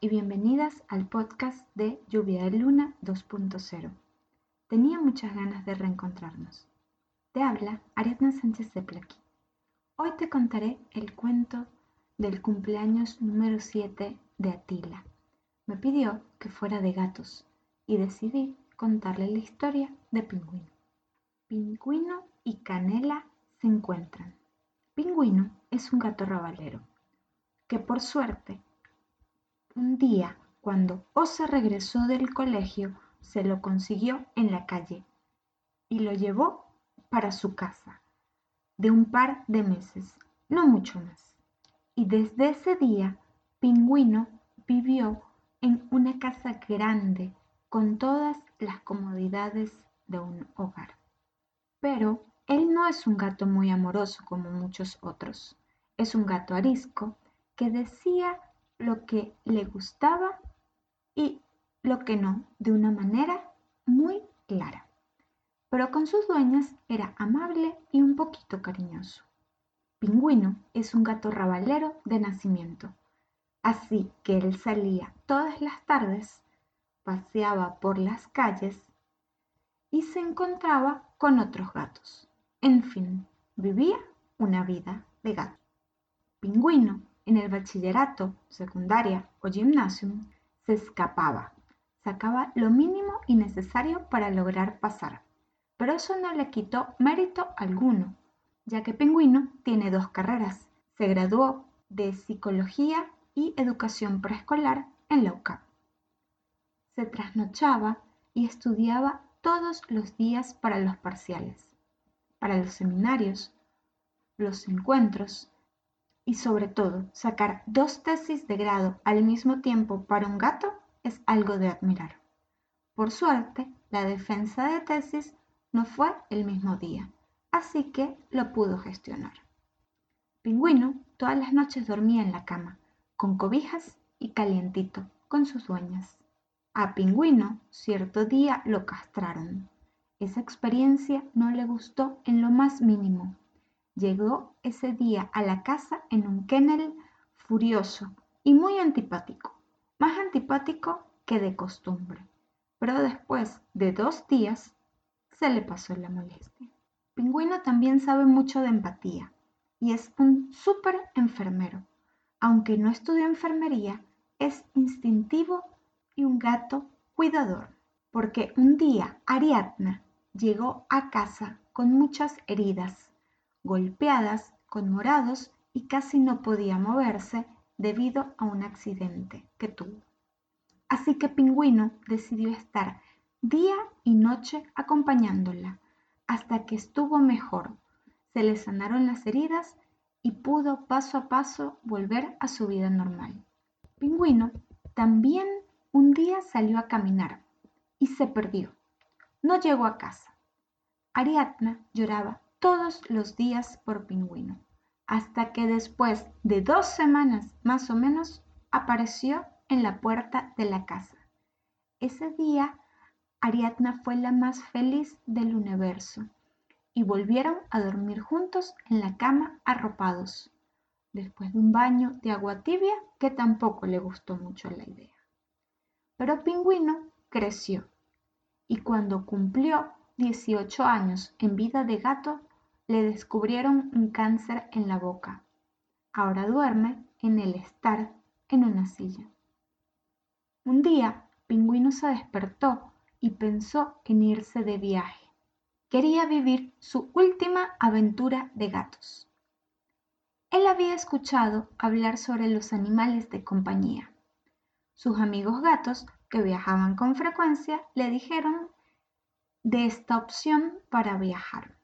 Y bienvenidas al podcast de Lluvia de Luna 2.0. Tenía muchas ganas de reencontrarnos. Te habla Ariadna Sánchez de Plaqui. Hoy te contaré el cuento del cumpleaños número 7 de Atila. Me pidió que fuera de gatos y decidí contarle la historia de Pingüino. Pingüino y Canela se encuentran. Pingüino es un gato rabalero que por suerte un día, cuando Osa regresó del colegio, se lo consiguió en la calle y lo llevó para su casa de un par de meses, no mucho más. Y desde ese día, Pingüino vivió en una casa grande con todas las comodidades de un hogar. Pero él no es un gato muy amoroso como muchos otros. Es un gato arisco que decía lo que le gustaba y lo que no, de una manera muy clara. Pero con sus dueñas era amable y un poquito cariñoso. Pingüino es un gato rabalero de nacimiento, así que él salía todas las tardes, paseaba por las calles y se encontraba con otros gatos. En fin, vivía una vida de gato. Pingüino en el bachillerato, secundaria o gimnasium, se escapaba, sacaba lo mínimo y necesario para lograr pasar. Pero eso no le quitó mérito alguno, ya que Pingüino tiene dos carreras. Se graduó de Psicología y Educación Preescolar en la. Se trasnochaba y estudiaba todos los días para los parciales, para los seminarios, los encuentros, y sobre todo, sacar dos tesis de grado al mismo tiempo para un gato es algo de admirar. Por suerte, la defensa de tesis no fue el mismo día, así que lo pudo gestionar. Pingüino todas las noches dormía en la cama, con cobijas y calientito, con sus dueñas. A Pingüino cierto día lo castraron. Esa experiencia no le gustó en lo más mínimo Llegó ese día a la casa en un kennel furioso y muy antipático, más antipático que de costumbre. Pero después de dos días se le pasó la molestia. Pingüino también sabe mucho de empatía y es un súper enfermero. Aunque no estudió enfermería, es instintivo y un gato cuidador. Porque un día Ariadna llegó a casa con muchas heridas golpeadas, con morados y casi no podía moverse debido a un accidente que tuvo. Así que Pingüino decidió estar día y noche acompañándola hasta que estuvo mejor, se le sanaron las heridas y pudo paso a paso volver a su vida normal. Pingüino también un día salió a caminar y se perdió. No llegó a casa. Ariadna lloraba todos los días por Pingüino, hasta que después de dos semanas más o menos apareció en la puerta de la casa. Ese día Ariadna fue la más feliz del universo y volvieron a dormir juntos en la cama arropados, después de un baño de agua tibia que tampoco le gustó mucho la idea. Pero Pingüino creció y cuando cumplió 18 años en vida de gato, le descubrieron un cáncer en la boca. Ahora duerme en el estar en una silla. Un día, Pingüino se despertó y pensó en irse de viaje. Quería vivir su última aventura de gatos. Él había escuchado hablar sobre los animales de compañía. Sus amigos gatos, que viajaban con frecuencia, le dijeron de esta opción para viajar.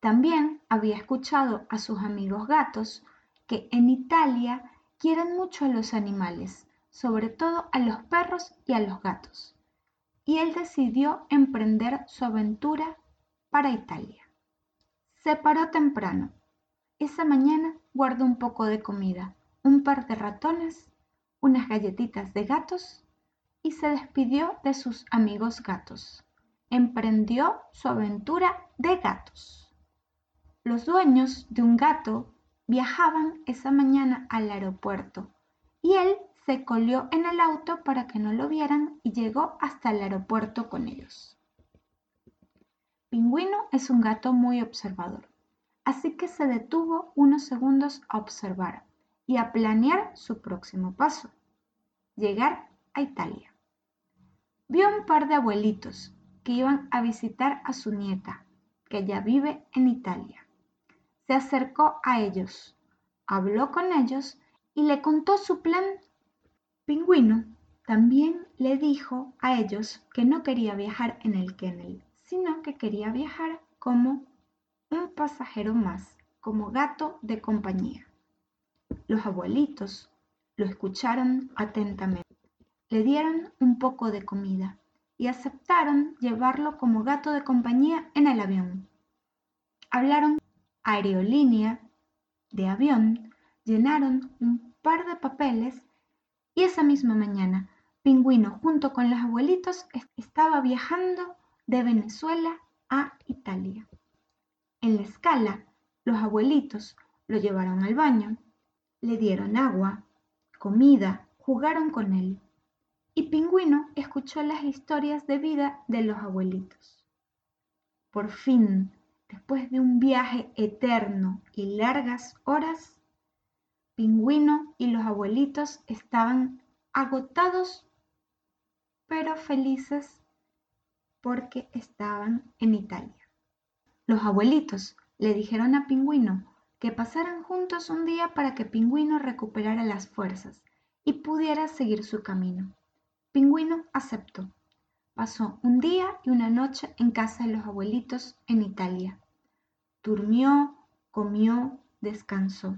También había escuchado a sus amigos gatos que en Italia quieren mucho a los animales, sobre todo a los perros y a los gatos. Y él decidió emprender su aventura para Italia. Se paró temprano. Esa mañana guardó un poco de comida, un par de ratones, unas galletitas de gatos y se despidió de sus amigos gatos. Emprendió su aventura de gatos. Los dueños de un gato viajaban esa mañana al aeropuerto y él se colió en el auto para que no lo vieran y llegó hasta el aeropuerto con ellos. Pingüino es un gato muy observador, así que se detuvo unos segundos a observar y a planear su próximo paso, llegar a Italia. Vio un par de abuelitos que iban a visitar a su nieta, que ya vive en Italia. Se acercó a ellos, habló con ellos y le contó su plan. Pingüino también le dijo a ellos que no quería viajar en el kennel, sino que quería viajar como un pasajero más, como gato de compañía. Los abuelitos lo escucharon atentamente, le dieron un poco de comida y aceptaron llevarlo como gato de compañía en el avión. Hablaron aerolínea de avión, llenaron un par de papeles y esa misma mañana Pingüino junto con los abuelitos estaba viajando de Venezuela a Italia. En la escala, los abuelitos lo llevaron al baño, le dieron agua, comida, jugaron con él y Pingüino escuchó las historias de vida de los abuelitos. Por fin, después de un viaje eterno y largas horas, Pingüino y los abuelitos estaban agotados pero felices porque estaban en Italia. Los abuelitos le dijeron a Pingüino que pasaran juntos un día para que Pingüino recuperara las fuerzas y pudiera seguir su camino. Pingüino aceptó. Pasó un día y una noche en casa de los abuelitos en Italia. Durmió, comió, descansó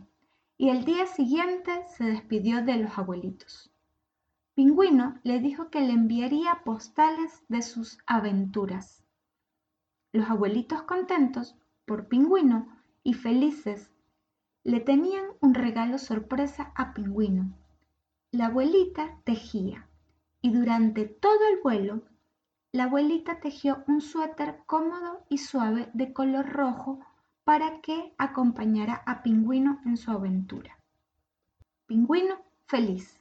y el día siguiente se despidió de los abuelitos. Pingüino le dijo que le enviaría postales de sus aventuras. Los abuelitos contentos por Pingüino y felices le tenían un regalo sorpresa a Pingüino. La abuelita tejía y durante todo el vuelo la abuelita tejió un suéter cómodo y suave de color rojo para que acompañara a Pingüino en su aventura. Pingüino, feliz,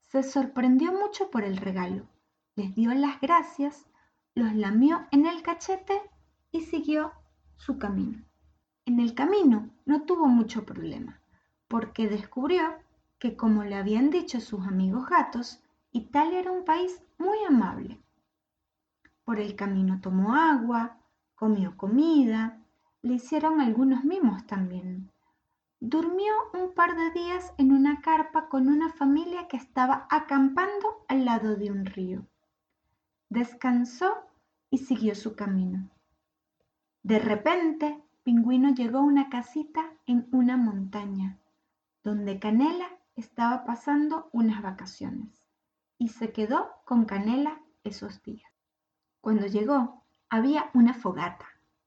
se sorprendió mucho por el regalo, les dio las gracias, los lamió en el cachete y siguió su camino. En el camino no tuvo mucho problema, porque descubrió que como le habían dicho sus amigos gatos, Italia era un país muy amable. Por el camino tomó agua, comió comida, le hicieron algunos mimos también. Durmió un par de días en una carpa con una familia que estaba acampando al lado de un río. Descansó y siguió su camino. De repente, Pingüino llegó a una casita en una montaña, donde Canela estaba pasando unas vacaciones y se quedó con Canela esos días. Cuando llegó, había una fogata,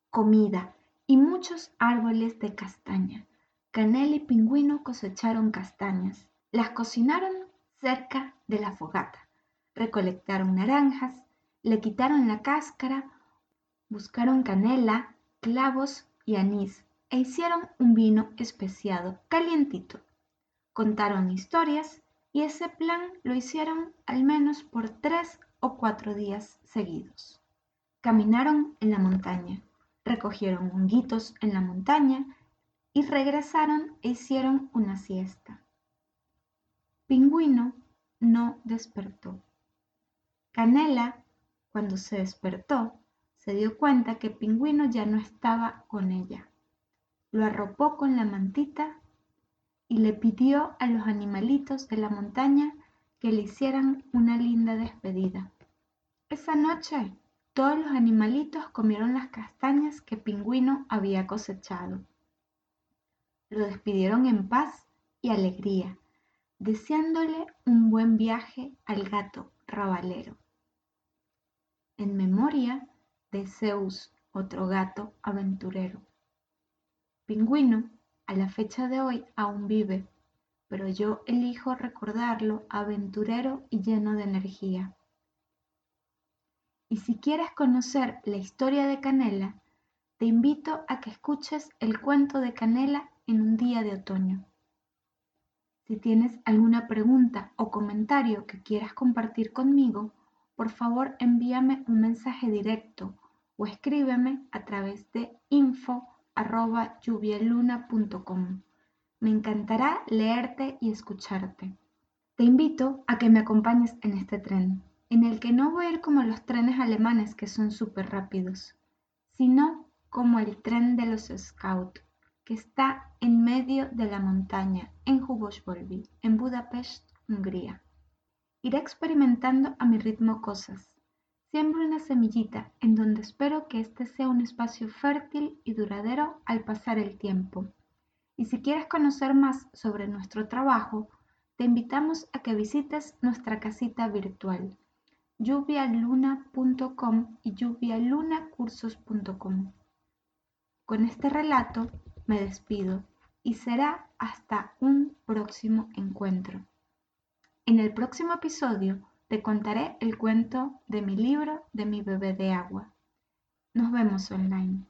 comida y muchos árboles de castaña. Canela y Pingüino cosecharon castañas. Las cocinaron cerca de la fogata. Recolectaron naranjas, le quitaron la cáscara, buscaron canela, clavos y anís e hicieron un vino especiado, calientito. Contaron historias y ese plan lo hicieron al menos por tres o cuatro días seguidos. Caminaron en la montaña, recogieron honguitos en la montaña y regresaron e hicieron una siesta. Pingüino no despertó. Canela, cuando se despertó, se dio cuenta que Pingüino ya no estaba con ella. Lo arropó con la mantita y le pidió a los animalitos de la montaña que le hicieran una linda despedida. Esa noche todos los animalitos comieron las castañas que Pingüino había cosechado. Lo despidieron en paz y alegría, deseándole un buen viaje al gato rabalero. En memoria de Zeus, otro gato aventurero. Pingüino a la fecha de hoy aún vive, pero yo elijo recordarlo aventurero y lleno de energía. Y si quieres conocer la historia de Canela, te invito a que escuches el cuento de Canela en un día de otoño. Si tienes alguna pregunta o comentario que quieras compartir conmigo, por favor envíame un mensaje directo o escríbeme a través de info.lluvialuna.com. Me encantará leerte y escucharte. Te invito a que me acompañes en este tren, en el que no voy a ir como los trenes alemanes que son súper rápidos, sino como el tren de los Scouts que está en medio de la montaña, en Hubosbolvi, en Budapest, Hungría. Iré experimentando a mi ritmo cosas. Siembro una semillita en donde espero que este sea un espacio fértil y duradero al pasar el tiempo. Y si quieres conocer más sobre nuestro trabajo, te invitamos a que visites nuestra casita virtual lluvialuna.com y lluvialunacursos.com. Con este relato me despido y será hasta un próximo encuentro. En el próximo episodio te contaré el cuento de mi libro de mi bebé de agua. Nos vemos online.